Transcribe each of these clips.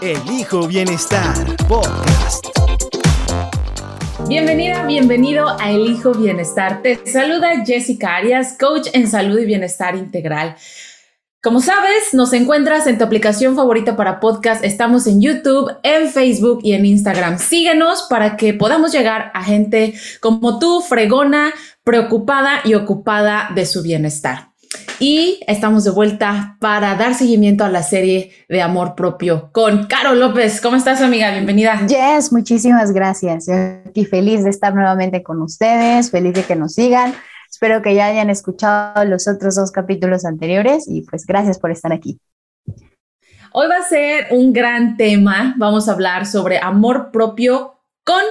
Elijo Bienestar Podcast. Bienvenida, bienvenido a Elijo Bienestar. Te saluda Jessica Arias, coach en salud y bienestar integral. Como sabes, nos encuentras en tu aplicación favorita para podcast. Estamos en YouTube, en Facebook y en Instagram. Síguenos para que podamos llegar a gente como tú, fregona, preocupada y ocupada de su bienestar. Y estamos de vuelta para dar seguimiento a la serie de amor propio con Caro López. ¿Cómo estás, amiga? Bienvenida. Yes, muchísimas gracias. Yo aquí feliz de estar nuevamente con ustedes, feliz de que nos sigan. Espero que ya hayan escuchado los otros dos capítulos anteriores y pues gracias por estar aquí. Hoy va a ser un gran tema. Vamos a hablar sobre amor propio con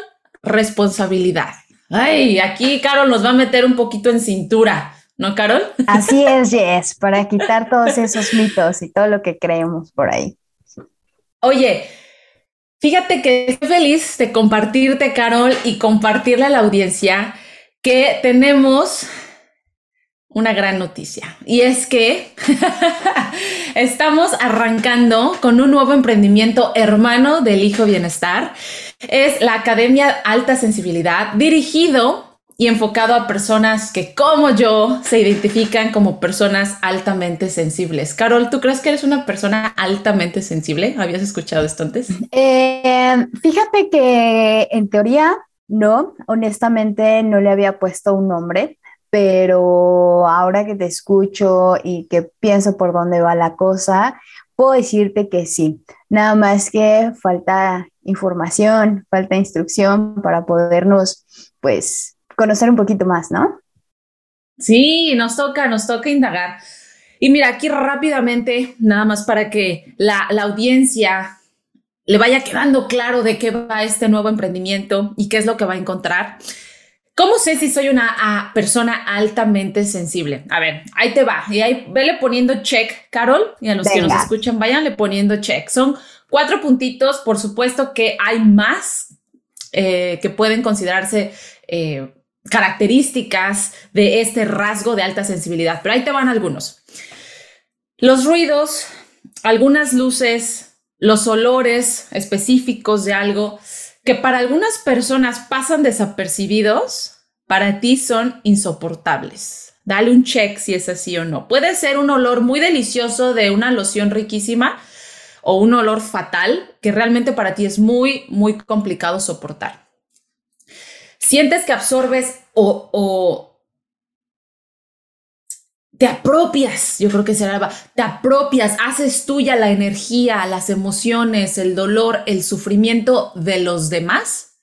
responsabilidad. Ay, aquí Carol nos va a meter un poquito en cintura. ¿No, Carol? Así es, Jess, para quitar todos esos mitos y todo lo que creemos por ahí. Oye, fíjate que estoy feliz de compartirte, Carol, y compartirle a la audiencia que tenemos una gran noticia. Y es que estamos arrancando con un nuevo emprendimiento hermano del Hijo Bienestar. Es la Academia Alta Sensibilidad, dirigido y enfocado a personas que, como yo, se identifican como personas altamente sensibles. Carol, ¿tú crees que eres una persona altamente sensible? ¿Habías escuchado esto antes? Eh, fíjate que en teoría no, honestamente no le había puesto un nombre, pero ahora que te escucho y que pienso por dónde va la cosa, puedo decirte que sí. Nada más que falta información, falta instrucción para podernos, pues, conocer un poquito más, ¿no? Sí, nos toca, nos toca indagar. Y mira, aquí rápidamente, nada más para que la, audiencia le vaya quedando claro de qué va este nuevo emprendimiento y qué es lo que va a encontrar. ¿Cómo sé si soy una persona altamente sensible? A ver, ahí te va. Y ahí vele poniendo check, Carol, y a los que nos escuchan, váyanle poniendo check. Son cuatro puntitos, por supuesto que hay más eh, que pueden considerarse eh, características de este rasgo de alta sensibilidad, pero ahí te van algunos. Los ruidos, algunas luces, los olores específicos de algo que para algunas personas pasan desapercibidos, para ti son insoportables. Dale un check si es así o no. Puede ser un olor muy delicioso de una loción riquísima o un olor fatal que realmente para ti es muy, muy complicado soportar sientes que absorbes o, te apropias, yo creo que será, te apropias, haces tuya la energía, las emociones, el dolor, el sufrimiento de los demás,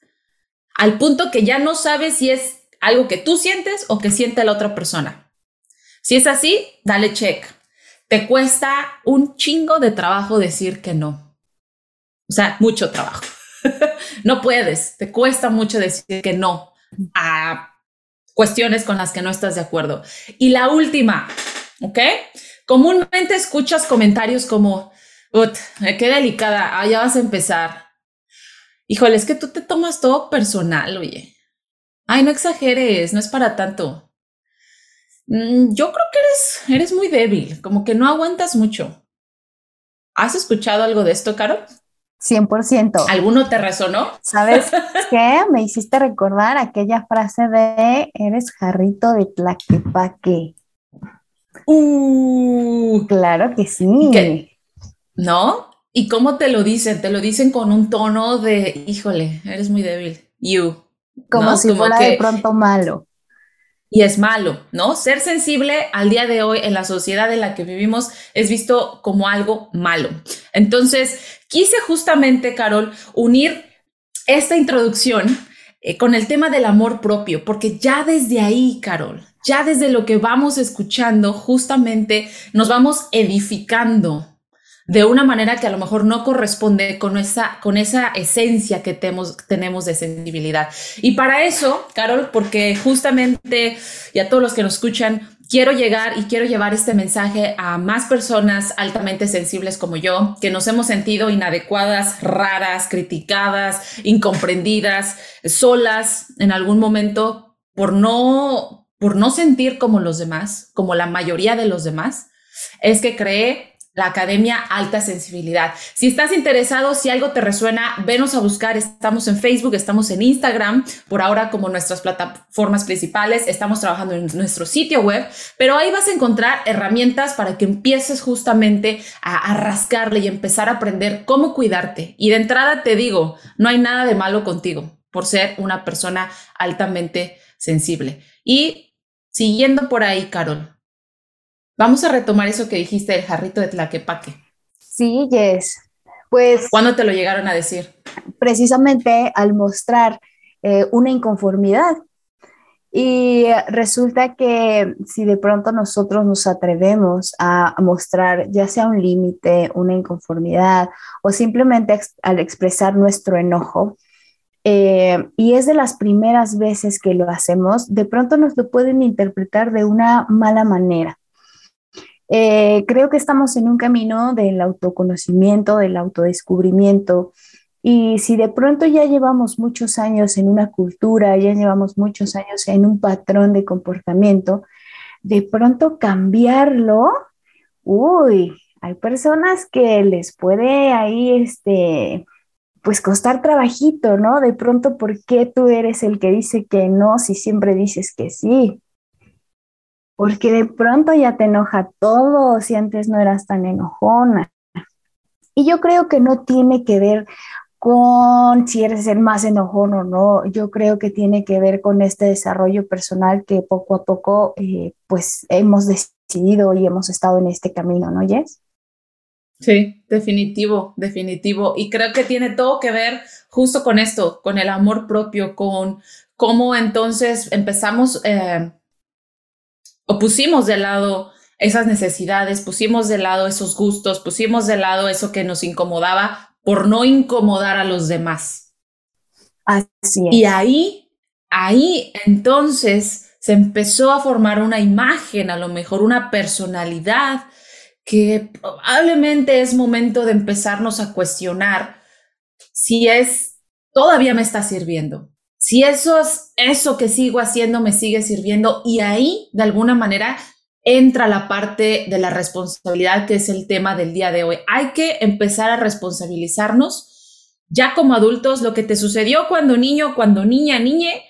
al punto que ya no sabes si es algo que tú sientes o que siente la otra persona. Si es así, dale check. Te cuesta un chingo de trabajo decir que no. O sea, mucho trabajo. No puedes, te cuesta mucho decir que no a cuestiones con las que no estás de acuerdo. Y la última, ¿ok? Comúnmente escuchas comentarios como, qué delicada, ah, ya vas a empezar. Híjole, es que tú te tomas todo personal, oye. Ay, no exageres, no es para tanto. Mm, yo creo que eres, eres muy débil, como que no aguantas mucho. ¿Has escuchado algo de esto, Caro? 100%. ¿Alguno te resonó? ¿Sabes qué? Me hiciste recordar aquella frase de eres jarrito de tlaquepaque. Uh, claro que sí. ¿No? ¿Y cómo te lo dicen? Te lo dicen con un tono de, híjole, eres muy débil. You. Como si fuera de pronto malo y es malo, ¿no? Ser sensible al día de hoy en la sociedad en la que vivimos es visto como algo malo. Entonces, quise justamente, Carol, unir esta introducción eh, con el tema del amor propio, porque ya desde ahí, Carol, ya desde lo que vamos escuchando, justamente nos vamos edificando de una manera que a lo mejor no corresponde con esa, con esa esencia que tenemos, tenemos de sensibilidad. Y para eso, Carol, porque justamente, y a todos los que nos escuchan, quiero llegar y quiero llevar este mensaje a más personas altamente sensibles como yo, que nos hemos sentido inadecuadas, raras, criticadas, incomprendidas, solas en algún momento por no, por no sentir como los demás, como la mayoría de los demás, es que creé la Academia Alta Sensibilidad. Si estás interesado, si algo te resuena, venos a buscar. Estamos en Facebook, estamos en Instagram, por ahora como nuestras plataformas principales. Estamos trabajando en nuestro sitio web, pero ahí vas a encontrar herramientas para que empieces justamente a, a rascarle y empezar a aprender cómo cuidarte. Y de entrada te digo, no hay nada de malo contigo por ser una persona altamente sensible. Y siguiendo por ahí, Carol, Vamos a retomar eso que dijiste del jarrito de Tlaquepaque. Sí, Yes. Pues. ¿Cuándo te lo llegaron a decir? Precisamente al mostrar eh, una inconformidad. Y resulta que si de pronto nosotros nos atrevemos a mostrar ya sea un límite, una inconformidad o simplemente al expresar nuestro enojo, eh, y es de las primeras veces que lo hacemos, de pronto nos lo pueden interpretar de una mala manera. Eh, creo que estamos en un camino del autoconocimiento, del autodescubrimiento. Y si de pronto ya llevamos muchos años en una cultura, ya llevamos muchos años en un patrón de comportamiento, de pronto cambiarlo, uy, hay personas que les puede ahí, este, pues costar trabajito, ¿no? De pronto, ¿por qué tú eres el que dice que no si siempre dices que sí? Porque de pronto ya te enoja todo si antes no eras tan enojona. Y yo creo que no tiene que ver con si eres el más enojón o no, yo creo que tiene que ver con este desarrollo personal que poco a poco eh, pues hemos decidido y hemos estado en este camino, ¿no, Jess? Sí, definitivo, definitivo. Y creo que tiene todo que ver justo con esto, con el amor propio, con cómo entonces empezamos... Eh, o pusimos de lado esas necesidades, pusimos de lado esos gustos, pusimos de lado eso que nos incomodaba por no incomodar a los demás. Así Y ahí, ahí entonces se empezó a formar una imagen, a lo mejor una personalidad que probablemente es momento de empezarnos a cuestionar si es, todavía me está sirviendo, si eso es eso que sigo haciendo me sigue sirviendo y ahí de alguna manera entra la parte de la responsabilidad que es el tema del día de hoy. Hay que empezar a responsabilizarnos ya como adultos lo que te sucedió cuando niño, cuando niña, niñe,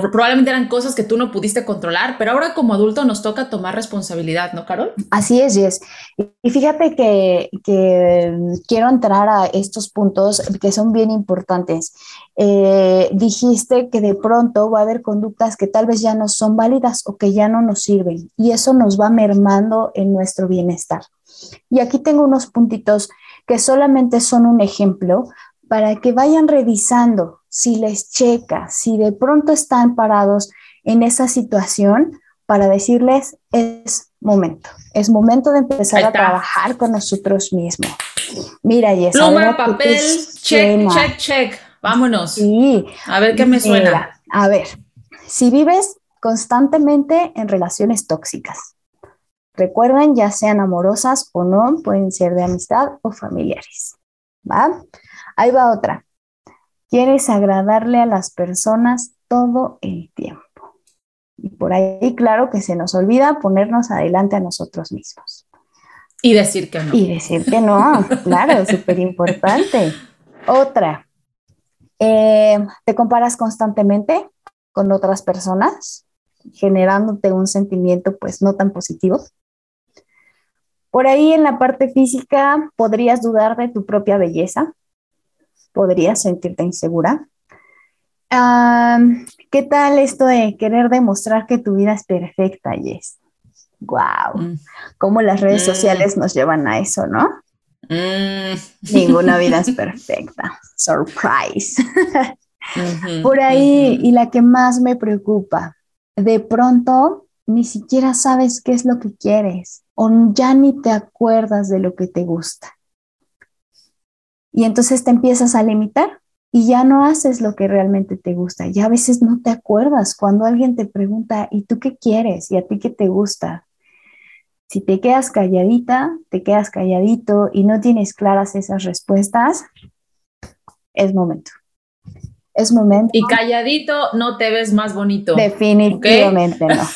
probablemente eran cosas que tú no pudiste controlar, pero ahora como adulto nos toca tomar responsabilidad, ¿no, Carol? Así es, Jess. Y fíjate que, quiero entrar a estos puntos que son bien importantes. Eh, dijiste que de pronto va a haber conductas que tal vez ya no son válidas o que ya no nos sirven y eso nos va mermando en nuestro bienestar. Y aquí tengo unos puntitos que solamente son un ejemplo para que vayan revisando si les checa, si de pronto están parados en esa situación, para decirles, es momento, es momento de empezar a trabajar con nosotros mismos. Mira, Jess. Pluma, papel, check, check, check. Vámonos. Sí. A ver qué me suena. a ver, si vives constantemente en relaciones tóxicas, recuerden, ya sean amorosas o no, pueden ser de amistad o familiares. ¿Va? Ahí va otra. Quieres agradarle a las personas todo el tiempo. Y por ahí, claro que se nos olvida ponernos adelante a nosotros mismos. Y decir que no. Y decir que no, claro, súper importante. Otra, eh, te comparas constantemente con otras personas, generándote un sentimiento pues no tan positivo. Por ahí en la parte física podrías dudar de tu propia belleza, podrías sentirte insegura. ¿Qué tal esto de querer demostrar que tu vida es perfecta, Jess? ¡Wow! Mm. Cómo las redes mm. sociales nos llevan a eso, ¿no? Mm. Ninguna vida es perfecta. Surprise. Por ahí, y la que más me preocupa, de pronto ni siquiera sabes qué es lo que quieres o ya ni te acuerdas de lo que te gusta. Y entonces te empiezas a limitar y ya no haces lo que realmente te gusta. Ya a veces no te acuerdas cuando alguien te pregunta, ¿y tú qué quieres? ¿Y a ti qué te gusta? Si te quedas calladita, te quedas calladito y no tienes claras esas respuestas, es momento es momento. Y calladito no te ves más bonito. Definitivamente no.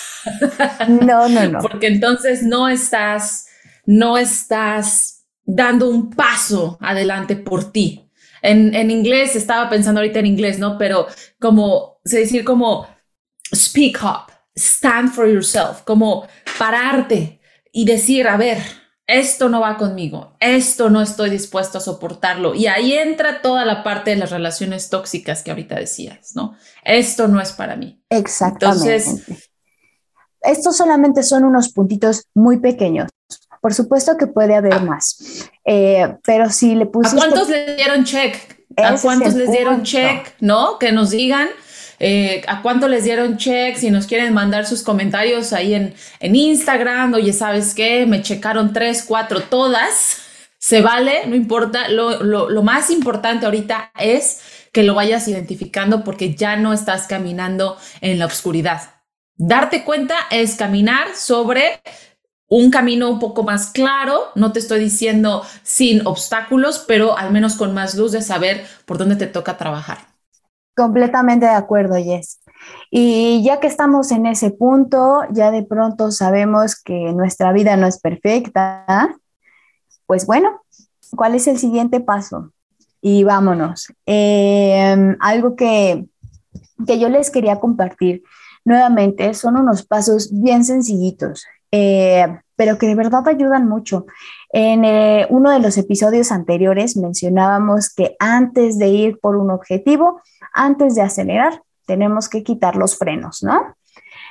No, no, no. Porque entonces no estás, no estás dando un paso adelante por ti. En, en inglés, estaba pensando ahorita en inglés, ¿no? Pero como, se decir como speak up, stand for yourself, como pararte y decir, a ver, esto no va conmigo, esto no estoy dispuesto a soportarlo. Y ahí entra toda la parte de las relaciones tóxicas que ahorita decías, ¿no? Esto no es para mí. Exactamente. Entonces, estos solamente son unos puntitos muy pequeños. Por supuesto que puede haber ah. más, eh, pero si le pusiste... ¿A cuántos le dieron check? ¿A cuántos les dieron check? ¿No? Que nos digan eh, a cuánto les dieron check, si nos quieren mandar sus comentarios ahí en, en Instagram, oye, ¿sabes qué? Me checaron tres, cuatro, todas. Se vale, no importa. Lo, lo, lo más importante ahorita es que lo vayas identificando porque ya no estás caminando en la oscuridad. Darte cuenta es caminar sobre un camino un poco más claro, no te estoy diciendo sin obstáculos, pero al menos con más luz de saber por dónde te toca trabajar. Completamente de acuerdo, Jess. Y ya que estamos en ese punto, ya de pronto sabemos que nuestra vida no es perfecta, pues bueno, ¿cuál es el siguiente paso? Y vámonos. Em, algo que, que yo les quería compartir nuevamente son unos pasos bien sencillitos, eh, pero que de verdad ayudan mucho. En eh, uno de los episodios anteriores mencionábamos que antes de ir por un objetivo, antes de acelerar, tenemos que quitar los frenos, ¿no?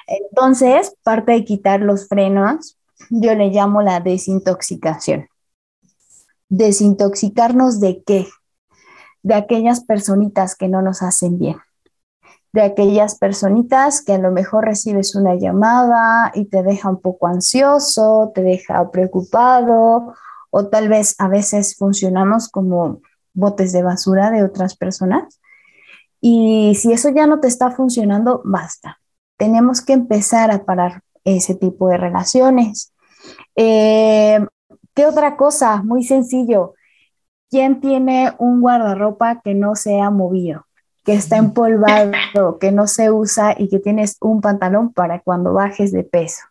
Entonces, parte de quitar los frenos, yo le llamo la desintoxicación. Desintoxicarnos de qué? De aquellas personitas que no nos hacen bien de aquellas personitas que a lo mejor recibes una llamada y te deja un poco ansioso, te deja preocupado o tal vez a veces funcionamos como botes de basura de otras personas. Y si eso ya no te está funcionando, basta. Tenemos que empezar a parar ese tipo de relaciones. Eh, ¿Qué otra cosa? Muy sencillo. ¿Quién tiene un guardarropa que no se ha movido? Que está empolvado, que no se usa y que tienes un pantalón para cuando bajes de peso,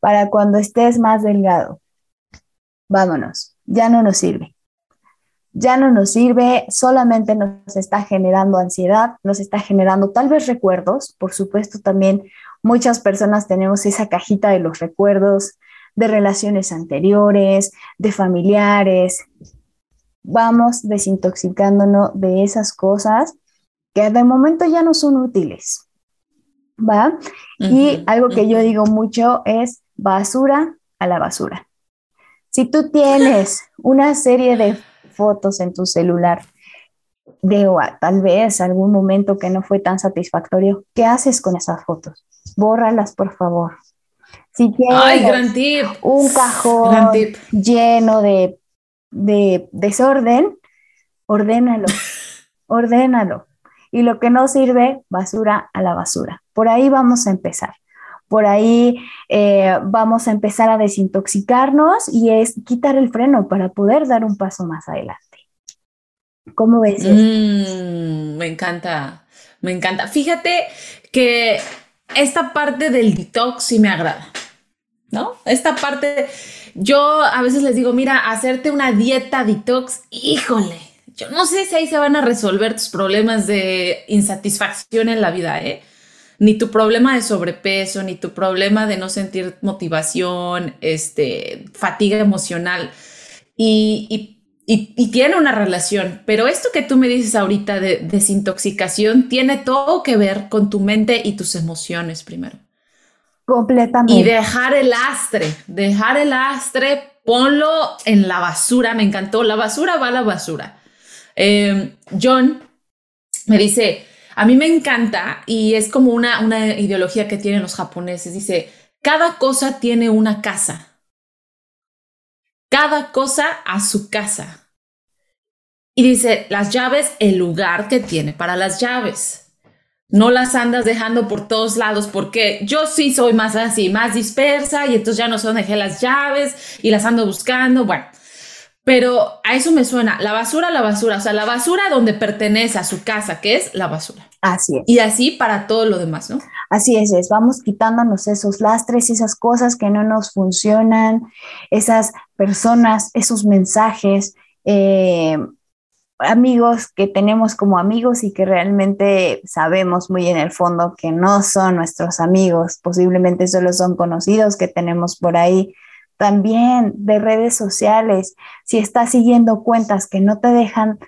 para cuando estés más delgado. Vámonos, ya no nos sirve. Ya no nos sirve, solamente nos está generando ansiedad, nos está generando tal vez recuerdos, por supuesto también muchas personas tenemos esa cajita de los recuerdos de relaciones anteriores, de familiares, vamos desintoxicándonos de esas cosas que de momento ya no son útiles. ¿Va? y algo que yo digo mucho es basura a la basura. Si tú tienes una serie de fotos en tu celular de tal vez algún momento que no fue tan satisfactorio, ¿qué haces con esas fotos? Bórralas, por favor. Si tienes un cajón lleno de, de desorden, ordénalo, ordénalo y lo que no sirve, basura a la basura. Por ahí vamos a empezar. Por ahí eh, vamos a empezar a desintoxicarnos y es quitar el freno para poder dar un paso más adelante. ¿Cómo ves? Mm, me encanta, me encanta. Fíjate que esta parte del detox sí me agrada, ¿no? Esta parte, yo a veces les digo, mira, hacerte una dieta detox, híjole, yo no sé si ahí se van a resolver tus problemas de insatisfacción en la vida, ¿eh? Ni tu problema de sobrepeso, ni tu problema de no sentir motivación, este, fatiga emocional. Y, tiene una relación, pero esto que tú me dices ahorita de desintoxicación tiene todo que ver con tu mente y tus emociones primero. Completamente. Y dejar el astre, dejar el astre, ponlo en la basura, me encantó, la basura va a la basura. Em, John me dice, a mí me encanta y es como una, una ideología que tienen los japoneses. Dice, cada cosa tiene una casa. Cada cosa a su casa. Y dice, las llaves, el lugar que tiene para las llaves no las andas dejando por todos lados porque yo sí soy más así, más dispersa y entonces ya no sé dónde dejé las llaves y las ando buscando, bueno. Pero a eso me suena, la basura, la basura, o sea, la basura donde pertenece a su casa, que es la basura. Así es. Y así para todo lo demás, ¿no? Así es, es, vamos quitándonos esos lastres, esas cosas que no nos funcionan, esas personas, esos mensajes, eh, amigos que tenemos como amigos y que realmente sabemos muy en el fondo que no son nuestros amigos, posiblemente solo son conocidos que tenemos por ahí. También de redes sociales, si estás siguiendo cuentas que no te dejan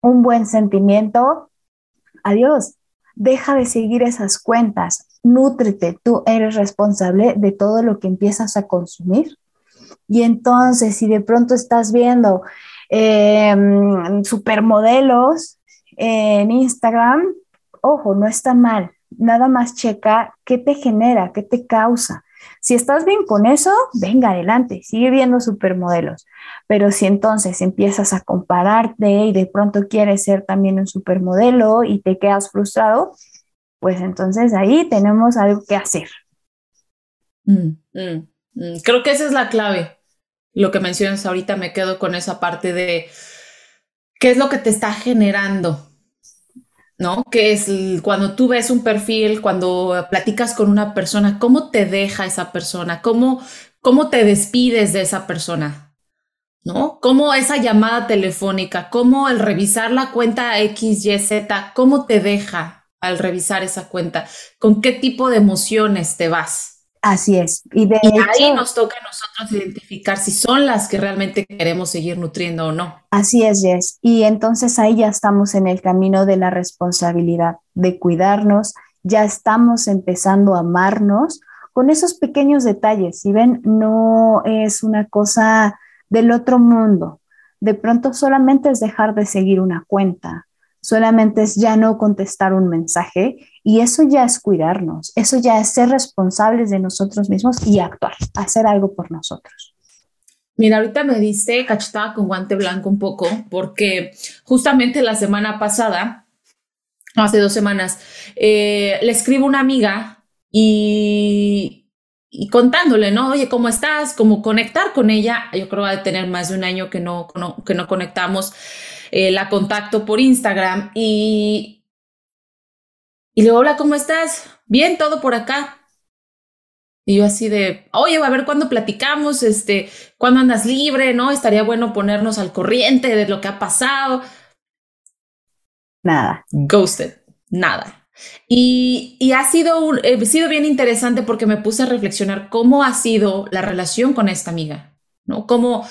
un buen sentimiento, adiós, deja de seguir esas cuentas, nútrete, tú eres responsable de todo lo que empiezas a consumir. Y entonces, si de pronto estás viendo Em, supermodelos en Instagram, ojo, no está mal. Nada más checa qué te genera, qué te causa. Si estás bien con eso, venga adelante, sigue viendo supermodelos. Pero si entonces empiezas a compararte y de pronto quieres ser también un supermodelo y te quedas frustrado, pues entonces ahí tenemos algo que hacer. Mm, mm, mm. Creo que esa es la clave lo que mencionas ahorita, me quedo con esa parte de qué es lo que te está generando, ¿no? Que es cuando tú ves un perfil, cuando platicas con una persona, ¿cómo te deja esa persona? ¿Cómo, cómo te despides de esa persona? ¿No? ¿Cómo esa llamada telefónica, cómo el revisar la cuenta XYZ, cómo te deja al revisar esa cuenta? ¿Con qué tipo de emociones te vas? Así es. Y, de ahí nos toca a nosotros identificar si son las que realmente queremos seguir nutriendo o no. Así es, Jess. Y entonces ahí ya estamos en el camino de la responsabilidad, de cuidarnos, ya estamos empezando a amarnos con esos pequeños detalles. Si ven, no es una cosa del otro mundo. De pronto solamente es dejar de seguir una cuenta, solamente es ya no contestar un mensaje y eso ya es cuidarnos, eso ya es ser responsables de nosotros mismos y actuar, hacer algo por nosotros. Mira, ahorita me diste cachetada con guante blanco un poco porque justamente la semana pasada, hace dos semanas, eh, le escribo una amiga y, y contándole, ¿no? Oye, ¿cómo estás? ¿Cómo conectar con ella? Yo creo que va a tener más de un año que no, que no conectamos. Eh, la contacto por Instagram y, y le digo, hola, ¿cómo estás? Bien, todo por acá. Y yo así de, oye, a ver cuándo platicamos, este, cuándo andas libre, ¿no? Estaría bueno ponernos al corriente de lo que ha pasado. Nada. Ghosted, nada. Y, y ha sido, un, eh, sido bien interesante porque me puse a reflexionar cómo ha sido la relación con esta amiga, ¿no? Cómo,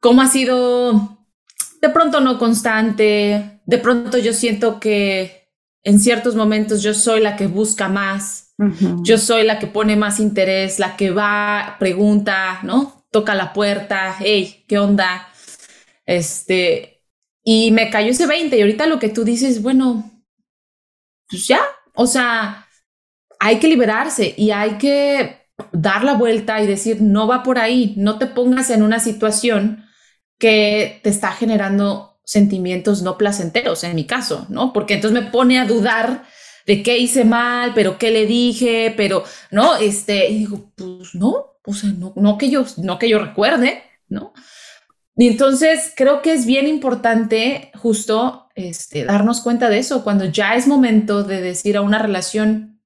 cómo ha sido de pronto no constante, de pronto yo siento que en ciertos momentos yo soy la que busca más, yo soy la que pone más interés, la que va, pregunta, ¿no? Toca la puerta, hey, ¿qué onda? Este, y me cayó ese 20 y ahorita lo que tú dices, bueno, pues ya, o sea, hay que liberarse y hay que dar la vuelta y decir, no va por ahí, no te pongas en una situación que te está generando sentimientos no placenteros, en mi caso, ¿no? Porque entonces me pone a dudar de qué hice mal, pero qué le dije, pero, ¿no? Este, digo, pues no, o sea, no, no, que yo, no que yo recuerde, ¿no? Y entonces creo que es bien importante justo este, darnos cuenta de eso, cuando ya es momento de decir a una relación,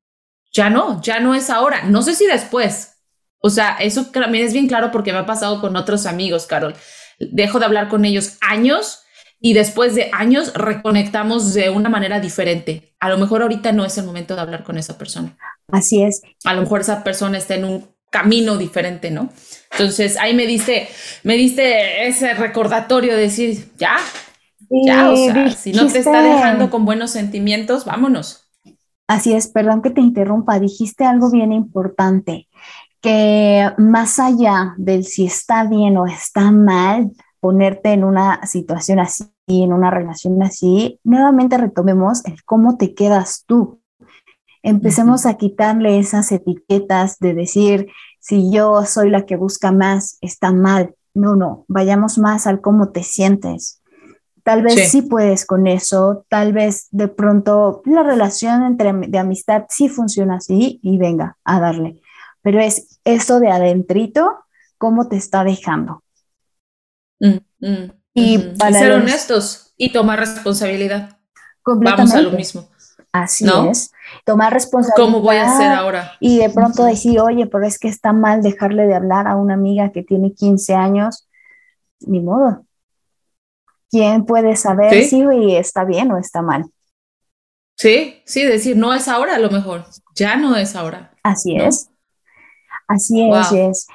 ya no, ya no es ahora, no sé si después. O sea, eso también es bien claro porque me ha pasado con otros amigos, Carol dejo de hablar con ellos años y después de años reconectamos de una manera diferente. A lo mejor ahorita no es el momento de hablar con esa persona. Así es. A lo mejor esa persona está en un camino diferente, ¿no? Entonces ahí me diste, me diste ese recordatorio de decir, ya, ya, o sea, si no te está dejando con buenos sentimientos, vámonos. Así es, perdón que te interrumpa, dijiste algo bien importante que más allá del si está bien o está mal, ponerte en una situación así en una relación así, nuevamente retomemos el cómo te quedas tú. Empecemos a quitarle esas etiquetas de decir, si yo soy la que busca más, está mal. No, no, vayamos más al cómo te sientes. Tal vez sí. puedes con eso, tal vez de pronto la relación entre de amistad sí funciona así y venga a darle. Pero es eso de adentrito, cómo te está dejando. Mm, mm, y, para ser honestos y tomar responsabilidad. Vamos a lo mismo. Así es. Tomar responsabilidad. ¿Cómo voy a hacer ahora? Y de pronto decir, oye, pero es que está mal dejarle de hablar a una amiga que tiene 15 años. Ni modo. ¿Quién puede saber si está bien o está mal? Sí, sí, decir, no es ahora a lo mejor. Ya no es ahora. Así es. Así es,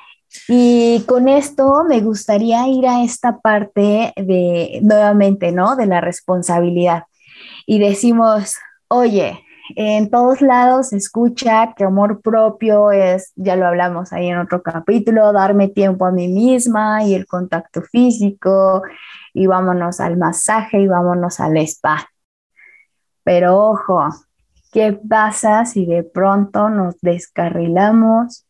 Y con esto me gustaría ir a esta parte de, nuevamente, ¿no? De la responsabilidad. Y decimos, oye, en todos lados se escucha que amor propio es, ya lo hablamos ahí en otro capítulo, darme tiempo a mí misma y el contacto físico y vámonos al masaje y vámonos al spa. Pero ojo, ¿qué pasa si de pronto nos descarrilamos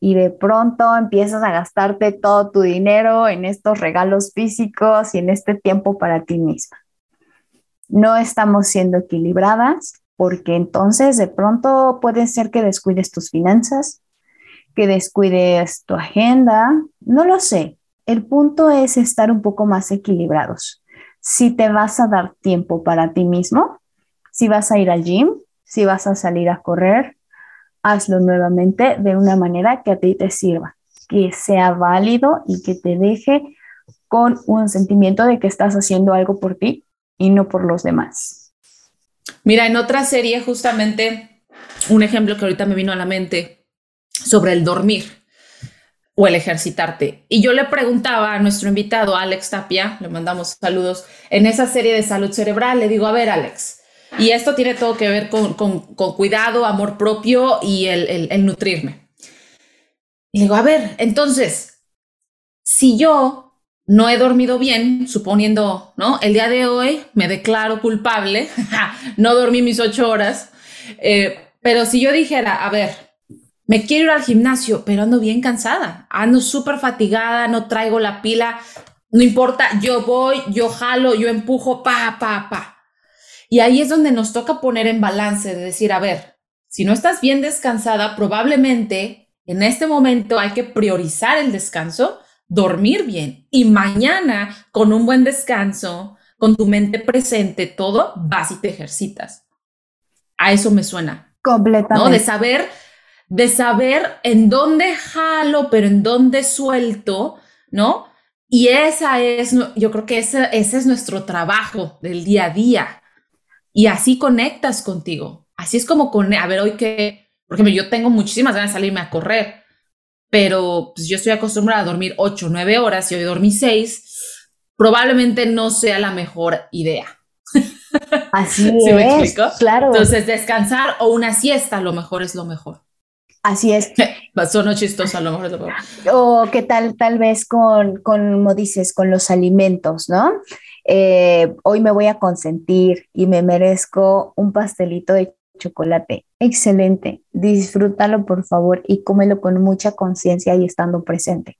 y de pronto empiezas a gastarte todo tu dinero en estos regalos físicos y en este tiempo para ti misma? No estamos siendo equilibradas porque entonces de pronto puede ser que descuides tus finanzas, que descuides tu agenda, no lo sé. El punto es estar un poco más equilibrados. Si te vas a dar tiempo para ti mismo, si vas a ir al gym, si vas a salir a correr, hazlo nuevamente de una manera que a ti te sirva, que sea válido y que te deje con un sentimiento de que estás haciendo algo por ti y no por los demás. Mira, en otra serie justamente un ejemplo que ahorita me vino a la mente sobre el dormir o el ejercitarte. Y yo le preguntaba a nuestro invitado, Alex Tapia, le mandamos saludos, en esa serie de salud cerebral, le digo, a ver, Alex, y esto tiene todo que ver con, cuidado, amor propio y el, el nutrirme. Y digo, a ver, entonces, si yo no he dormido bien, suponiendo, ¿no? El día de hoy me declaro culpable, no dormí mis ocho horas, eh, pero si yo dijera, a ver, me quiero ir al gimnasio, pero ando bien cansada, ando súper fatigada, no traigo la pila, no importa, yo voy, yo jalo, yo empujo, pa, pa, pa. Y ahí es donde nos toca poner en balance de decir, a ver, si no estás bien descansada, probablemente en este momento hay que priorizar el descanso dormir bien y mañana con un buen descanso, con tu mente presente, todo, vas y te ejercitas. A eso me suena. Completamente. ¿no? De saber, de saber en dónde jalo, pero en dónde suelto, ¿no? Y esa es, yo creo que ese, ese es nuestro trabajo del día a día. Y así conectas contigo. Así es como con, a ver, hoy que, por ejemplo, yo tengo muchísimas ganas de salirme a correr pero pues, yo estoy acostumbrada a dormir 8, 9 horas y hoy dormí 6, probablemente no sea la mejor idea. Así me explico? claro. Entonces, descansar o una siesta a lo mejor es lo mejor. Así es. Sonó chistoso, a lo mejor es lo mejor. O qué tal, tal vez con, con, como dices, con los alimentos, ¿no? Eh, hoy me voy a consentir y me merezco un pastelito de chocolate. Excelente. Disfrútalo, por favor, y cómelo con mucha conciencia y estando presente.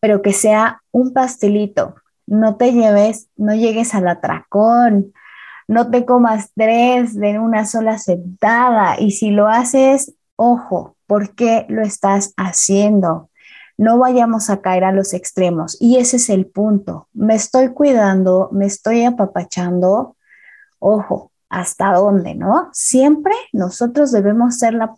Pero que sea un pastelito. No te lleves, no llegues al atracón. No te comas tres de una sola sentada. Y si lo haces, ojo, ¿por qué lo estás haciendo? No vayamos a caer a los extremos. Y ese es el punto. Me estoy cuidando, me estoy apapachando. Ojo, hasta dónde, ¿no? Siempre nosotros debemos ser la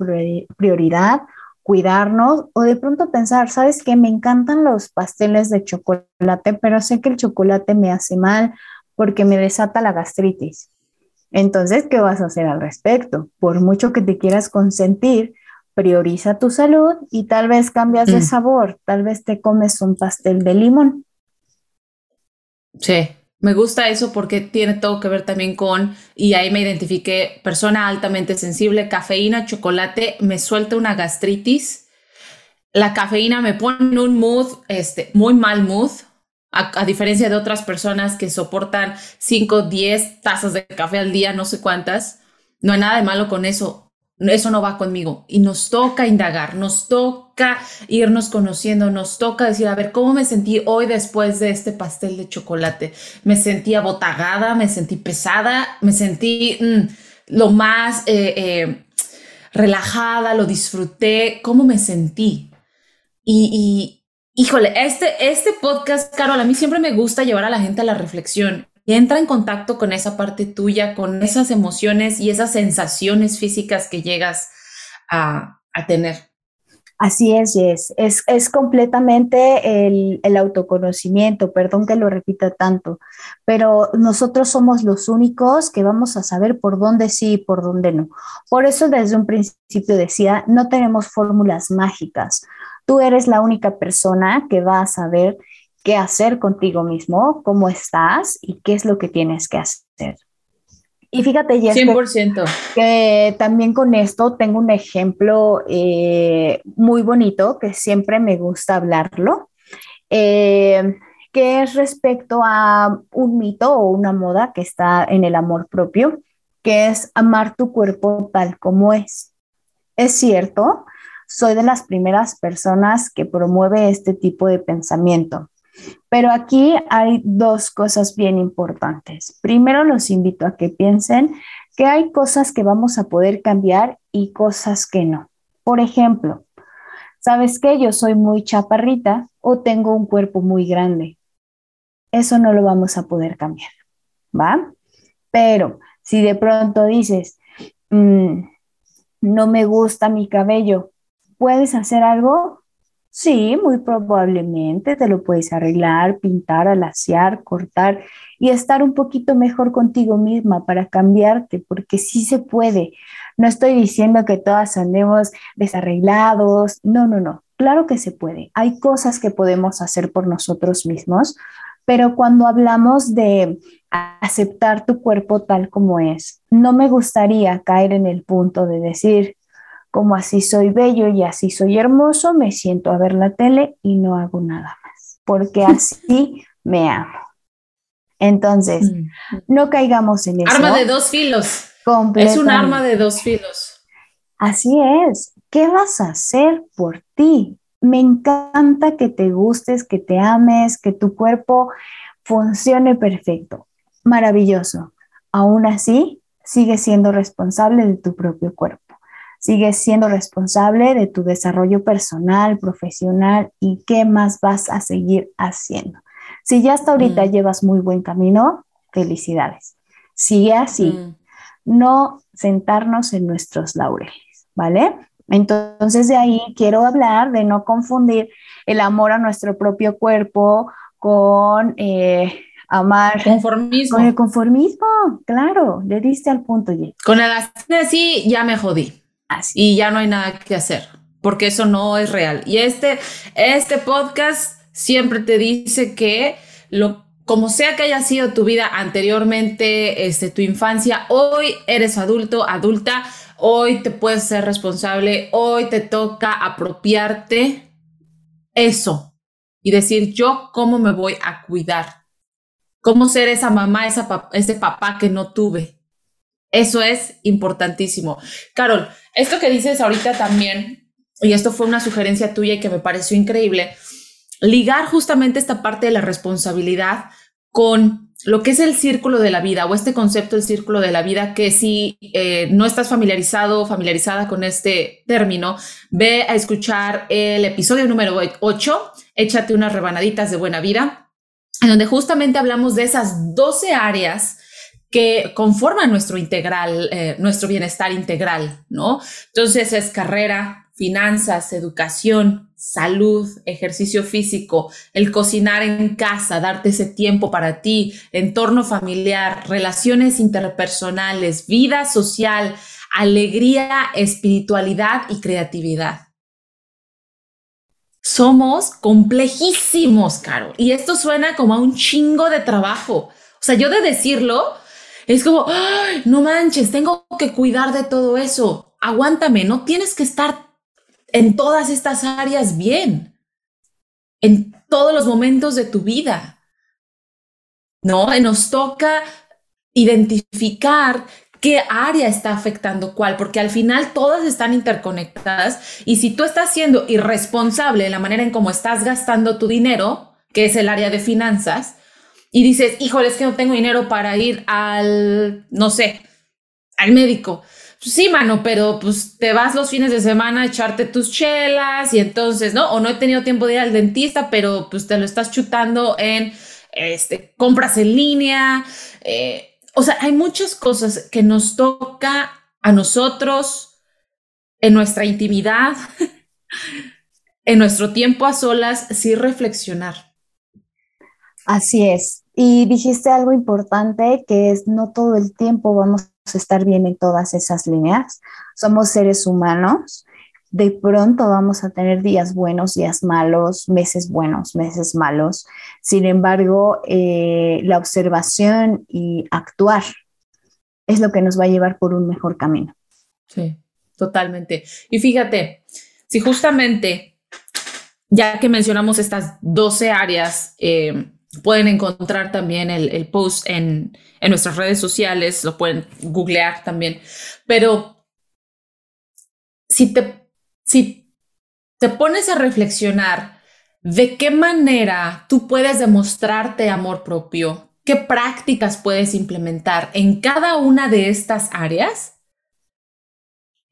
prioridad, cuidarnos o de pronto pensar, ¿sabes qué? Me encantan los pasteles de chocolate, pero sé que el chocolate me hace mal porque me desata la gastritis. Entonces, ¿qué vas a hacer al respecto? Por mucho que te quieras consentir, prioriza tu salud y tal vez cambias de mm. sabor, tal vez te comes un pastel de limón. Sí, me gusta eso porque tiene todo que ver también con, y ahí me identifiqué, persona altamente sensible, cafeína, chocolate, me suelta una gastritis. La cafeína me pone en un mood, este, muy mal mood. A, diferencia de otras personas que soportan 5, 10 tazas de café al día, no sé cuántas, no hay nada de malo con eso. Eso no va conmigo. Y nos toca indagar, nos toca irnos conociendo, nos toca decir, a ver, ¿cómo me sentí hoy después de este pastel de chocolate? Me sentí abotagada, me sentí pesada, me sentí mm, lo más eh, eh, relajada, lo disfruté, ¿cómo me sentí? Y, híjole, este, este podcast, Carol, a mí siempre me gusta llevar a la gente a la reflexión. Y entra en contacto con esa parte tuya, con esas emociones y esas sensaciones físicas que llegas a, tener. Así es, Jess. Es, es completamente el, el, autoconocimiento, perdón que lo repita tanto, pero nosotros somos los únicos que vamos a saber por dónde sí y por dónde no. Por eso desde un principio decía, no tenemos fórmulas mágicas. Tú eres la única persona que va a saber qué hacer contigo mismo, cómo estás y qué es lo que tienes que hacer. Y fíjate, Jess, 100%. Que, también con esto tengo un ejemplo eh, muy bonito que siempre me gusta hablarlo, eh, que es respecto a un mito o una moda que está en el amor propio, que es amar tu cuerpo tal como es. Es cierto, soy de las primeras personas que promueve este tipo de pensamiento. Pero aquí hay dos cosas bien importantes. Primero, los invito a que piensen que hay cosas que vamos a poder cambiar y cosas que no. Por ejemplo, ¿sabes qué? Yo soy muy chaparrita o tengo un cuerpo muy grande. Eso no lo vamos a poder cambiar, ¿va? Pero si de pronto dices, mm, no me gusta mi cabello ¿Puedes hacer algo? Sí, muy probablemente te lo puedes arreglar, pintar, alaciar, cortar y estar un poquito mejor contigo misma para cambiarte, porque sí se puede. No estoy diciendo que todas andemos desarreglados, no, no, no, claro que se puede. Hay cosas que podemos hacer por nosotros mismos, pero cuando hablamos de aceptar tu cuerpo tal como es, no me gustaría caer en el punto de decir, como así soy bello y así soy hermoso, me siento a ver la tele y no hago nada más, porque así me amo. Entonces, mm. no caigamos en eso. Arma de dos filos. Es un arma de dos filos. Así es. ¿Qué vas a hacer por ti? Me encanta que te gustes, que te ames, que tu cuerpo funcione perfecto. Maravilloso. Aún así, sigue siendo responsable de tu propio cuerpo. Sigues siendo responsable de tu desarrollo personal, profesional y qué más vas a seguir haciendo. Si ya hasta ahorita mm. llevas muy buen camino, felicidades. Sigue así. Mm. No sentarnos en nuestros laureles, ¿vale? Entonces de ahí quiero hablar de no confundir el amor a nuestro propio cuerpo con eh, amar. Conformismo. Con el conformismo, claro, le diste al punto. Con el así ya me jodí. Y ya no hay nada que hacer, porque eso no es real. Y este, este podcast siempre te dice que lo, como sea que haya sido tu vida anteriormente, este, tu infancia, hoy eres adulto, adulta, hoy te puedes ser responsable, hoy te toca apropiarte eso y decir yo cómo me voy a cuidar, cómo ser esa mamá, esa, ese papá que no tuve. Eso es importantísimo. Carol, esto que dices ahorita también, y esto fue una sugerencia tuya y que me pareció increíble, ligar justamente esta parte de la responsabilidad con lo que es el círculo de la vida o este concepto del círculo de la vida que si eh, no estás familiarizado o familiarizada con este término, ve a escuchar el episodio número 8, échate unas rebanaditas de buena vida, en donde justamente hablamos de esas 12 áreas que conforman nuestro integral, eh, nuestro bienestar integral, ¿no? Entonces es carrera, finanzas, educación, salud, ejercicio físico, el cocinar en casa, darte ese tiempo para ti, entorno familiar, relaciones interpersonales, vida social, alegría, espiritualidad y creatividad. Somos complejísimos, Caro. Y esto suena como a un chingo de trabajo. O sea, yo de decirlo, es como, no manches, tengo que cuidar de todo eso. Aguántame, no tienes que estar en todas estas áreas bien, en todos los momentos de tu vida. ¿no? nos toca identificar qué área está afectando cuál, porque al final todas están interconectadas y si tú estás siendo irresponsable en la manera en cómo estás gastando tu dinero, que es el área de finanzas, y dices, híjole, es que no tengo dinero para ir al, no sé, al médico. Pues sí, mano, pero pues te vas los fines de semana a echarte tus chelas y entonces, ¿no? O no he tenido tiempo de ir al dentista, pero pues te lo estás chutando en este, compras en línea. Eh, o sea, hay muchas cosas que nos toca a nosotros en nuestra intimidad, en nuestro tiempo a solas, sí reflexionar. Así es. Y dijiste algo importante que es no todo el tiempo vamos a estar bien en todas esas líneas. Somos seres humanos de pronto vamos a tener días buenos, días malos, meses buenos, meses malos. Sin embargo, eh, la observación y actuar es lo que nos va a llevar por un mejor camino. Sí, totalmente. Y fíjate, si justamente, ya que mencionamos estas 12 áreas, eh, pueden encontrar también el, post en, en nuestras redes sociales, lo pueden googlear también, pero si te si te pones a reflexionar de qué manera tú puedes demostrarte amor propio, qué prácticas puedes implementar en cada una de estas áreas,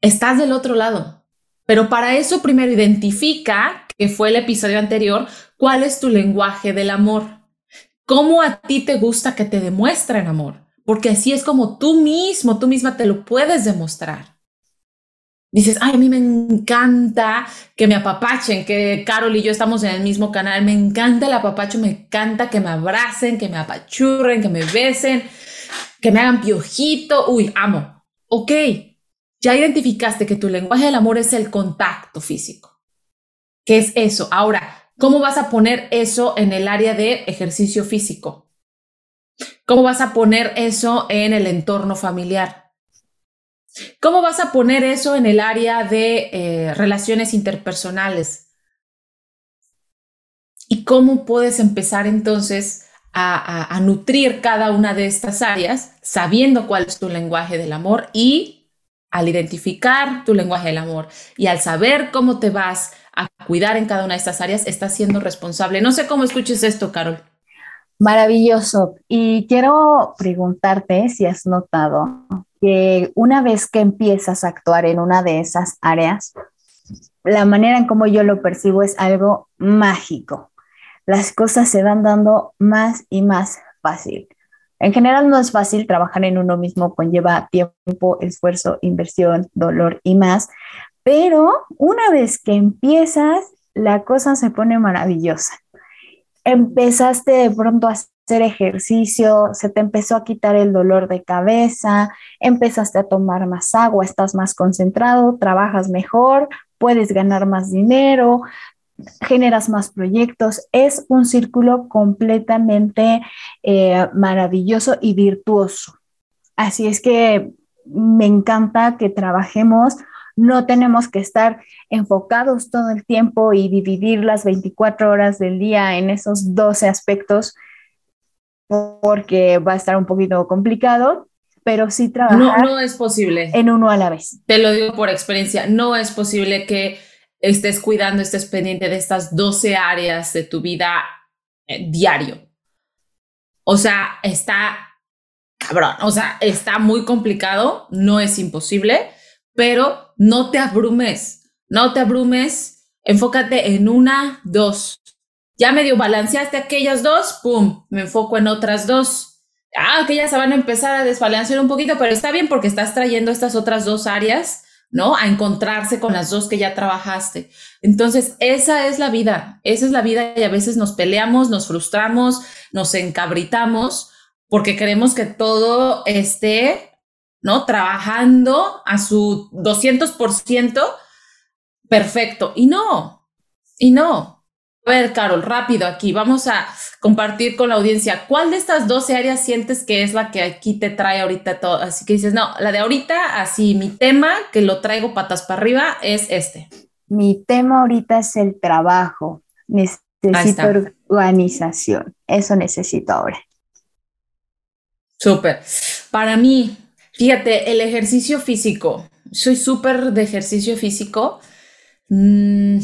estás del otro lado. Pero para eso primero identifica, que fue el episodio anterior, cuál es tu lenguaje del amor. ¿Cómo a ti te gusta que te demuestren amor? Porque así es como tú mismo, tú misma te lo puedes demostrar dices, ay, a mí me encanta que me apapachen, que Carol y yo estamos en el mismo canal, me encanta el apapacho, me encanta que me abracen, que me apachurren, que me besen, que me hagan piojito, uy, amo. Ok, ya identificaste que tu lenguaje del amor es el contacto físico. ¿Qué es eso? Ahora, ¿cómo vas a poner eso en el área de ejercicio físico? ¿Cómo vas a poner eso en el entorno familiar? ¿Cómo vas a poner eso en el área de eh, relaciones interpersonales? ¿Y cómo puedes empezar entonces a, nutrir cada una de estas áreas sabiendo cuál es tu lenguaje del amor y al identificar tu lenguaje del amor y al saber cómo te vas a cuidar en cada una de estas áreas, estás siendo responsable. No sé cómo escuches esto, Carol. Maravilloso. Y quiero preguntarte si has notado que una vez que empiezas a actuar en una de esas áreas, la manera en como yo lo percibo es algo mágico. Las cosas se van dando más y más fácil. En general no es fácil trabajar en uno mismo, conlleva tiempo, esfuerzo, inversión, dolor y más, pero una vez que empiezas, la cosa se pone maravillosa. Empezaste de pronto a hacer ejercicio, se te empezó a quitar el dolor de cabeza, empezaste a tomar más agua, estás más concentrado, trabajas mejor, puedes ganar más dinero, generas más proyectos. Es un círculo completamente eh, maravilloso y virtuoso. Así es que me encanta que trabajemos. No tenemos que estar enfocados todo el tiempo y dividir las 24 horas del día en esos 12 aspectos porque va a estar un poquito complicado, pero sí trabajar. No, no es posible. En uno a la vez. Te lo digo por experiencia, no es posible que estés cuidando, estés pendiente de estas 12 áreas de tu vida eh, diario. O sea, está cabrón, o sea, está muy complicado, no es imposible, pero no te abrumes, no te abrumes, enfócate en una, dos, ya medio balanceaste aquellas dos, ¡pum! Me enfoco en otras dos. Ah, que ya se van a empezar a desbalancear un poquito, pero está bien porque estás trayendo estas otras dos áreas, ¿no? A encontrarse con las dos que ya trabajaste. Entonces, esa es la vida, esa es la vida y a veces nos peleamos, nos frustramos, nos encabritamos porque queremos que todo esté, ¿no? Trabajando a su 200% perfecto. Y no, y no, a ver, Carol, rápido aquí, vamos a compartir con la audiencia. ¿Cuál de estas 12 áreas sientes que es la que aquí te trae ahorita todo? Así que dices, no, la de ahorita, así, mi tema, que lo traigo patas para arriba, es este. Mi tema ahorita es el trabajo. Necesito organización. Eso necesito ahora. Súper. Para mí, fíjate, el ejercicio físico, soy súper de ejercicio físico. Mm,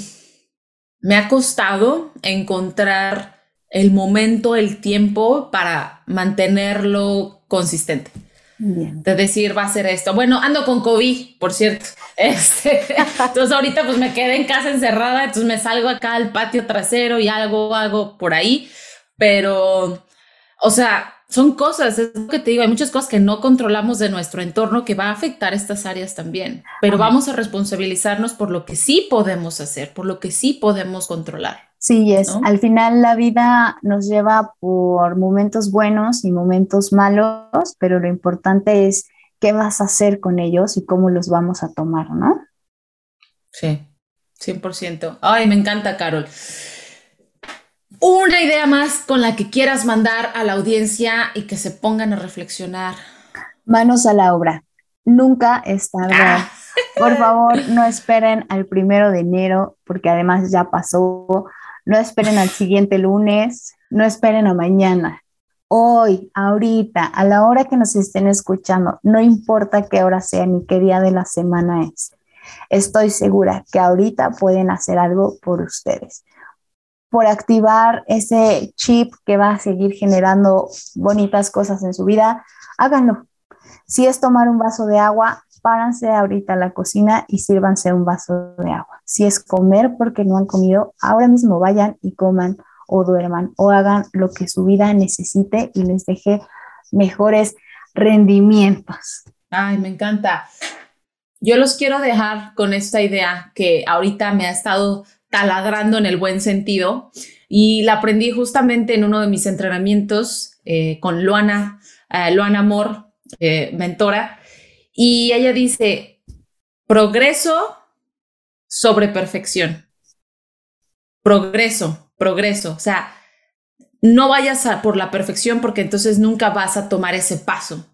me ha costado encontrar el momento, el tiempo para mantenerlo consistente. De decir, va a ser esto. Bueno, ando con COVID, por cierto. Este, entonces ahorita pues me quedé en casa encerrada, entonces me salgo acá al patio trasero y algo, algo por ahí. Pero, o sea, son cosas, es lo que te digo, hay muchas cosas que no controlamos de nuestro entorno que va a afectar estas áreas también, pero vamos a responsabilizarnos por lo que sí podemos hacer, por lo que sí podemos controlar. Sí, es, al final la vida nos lleva por momentos buenos y momentos malos, pero lo importante es qué vas a hacer con ellos y cómo los vamos a tomar, ¿no? Sí, 100%. Ay, me encanta, Carol una idea más con la que quieras mandar a la audiencia y que se pongan a reflexionar. Manos a la obra. Nunca es tarde. Ah. Por favor, no esperen al primero de enero, porque además ya pasó. No esperen al siguiente lunes. No esperen a mañana. Hoy, ahorita, a la hora que nos estén escuchando, no importa qué hora sea ni qué día de la semana es. Estoy segura que ahorita pueden hacer algo por ustedes por activar ese chip que va a seguir generando bonitas cosas en su vida, háganlo. Si es tomar un vaso de agua, páranse ahorita a la cocina y sírvanse un vaso de agua. Si es comer porque no han comido, ahora mismo vayan y coman o duerman o hagan lo que su vida necesite y les deje mejores rendimientos. Ay, me encanta. Yo los quiero dejar con esta idea que ahorita me ha estado taladrando en el buen sentido. Y la aprendí justamente en uno de mis entrenamientos eh, con Luana, uh, Luana Amor, eh, mentora. Y ella dice, progreso sobre perfección. Progreso, progreso. O sea, no vayas por la perfección porque entonces nunca vas a tomar ese paso.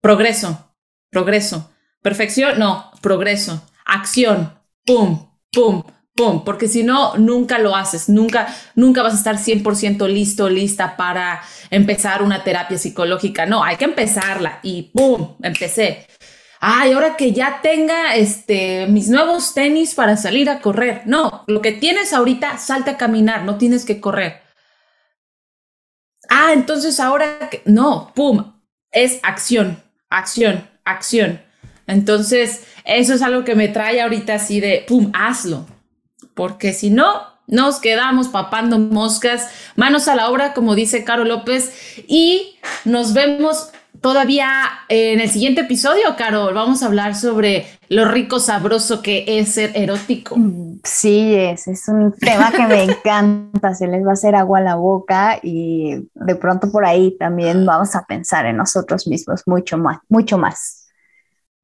Progreso, progreso. Perfección, no, progreso. Acción, pum, pum, pum, porque si no, nunca lo haces, nunca, nunca vas a estar 100% listo, lista para empezar una terapia psicológica. No, hay que empezarla y pum, empecé. Ay, ahora que ya tenga este, mis nuevos tenis para salir a correr. No, lo que tienes ahorita, salte a caminar, no tienes que correr. Ah, entonces ahora, que, no, pum, es acción, acción, acción. Entonces, eso es algo que me trae ahorita así de, pum, hazlo, porque si no, nos quedamos papando moscas, manos a la obra, como dice Caro López, y nos vemos todavía en el siguiente episodio, Carol. Vamos a hablar sobre lo rico, sabroso que es ser erótico. Sí, es, es un tema que me encanta, se les va a hacer agua a la boca y de pronto por ahí también vamos a pensar en nosotros mismos mucho más, mucho más.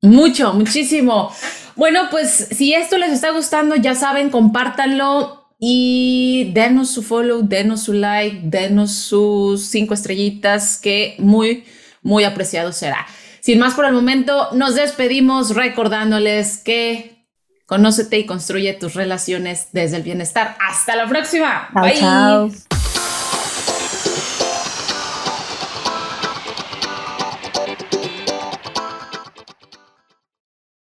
Mucho, muchísimo. Bueno, pues si esto les está gustando, ya saben, compártanlo y denos su follow, denos su like, denos sus cinco estrellitas, que muy, muy apreciado será. Sin más por el momento, nos despedimos recordándoles que conócete y construye tus relaciones desde el bienestar. Hasta la próxima. Bye. Chao.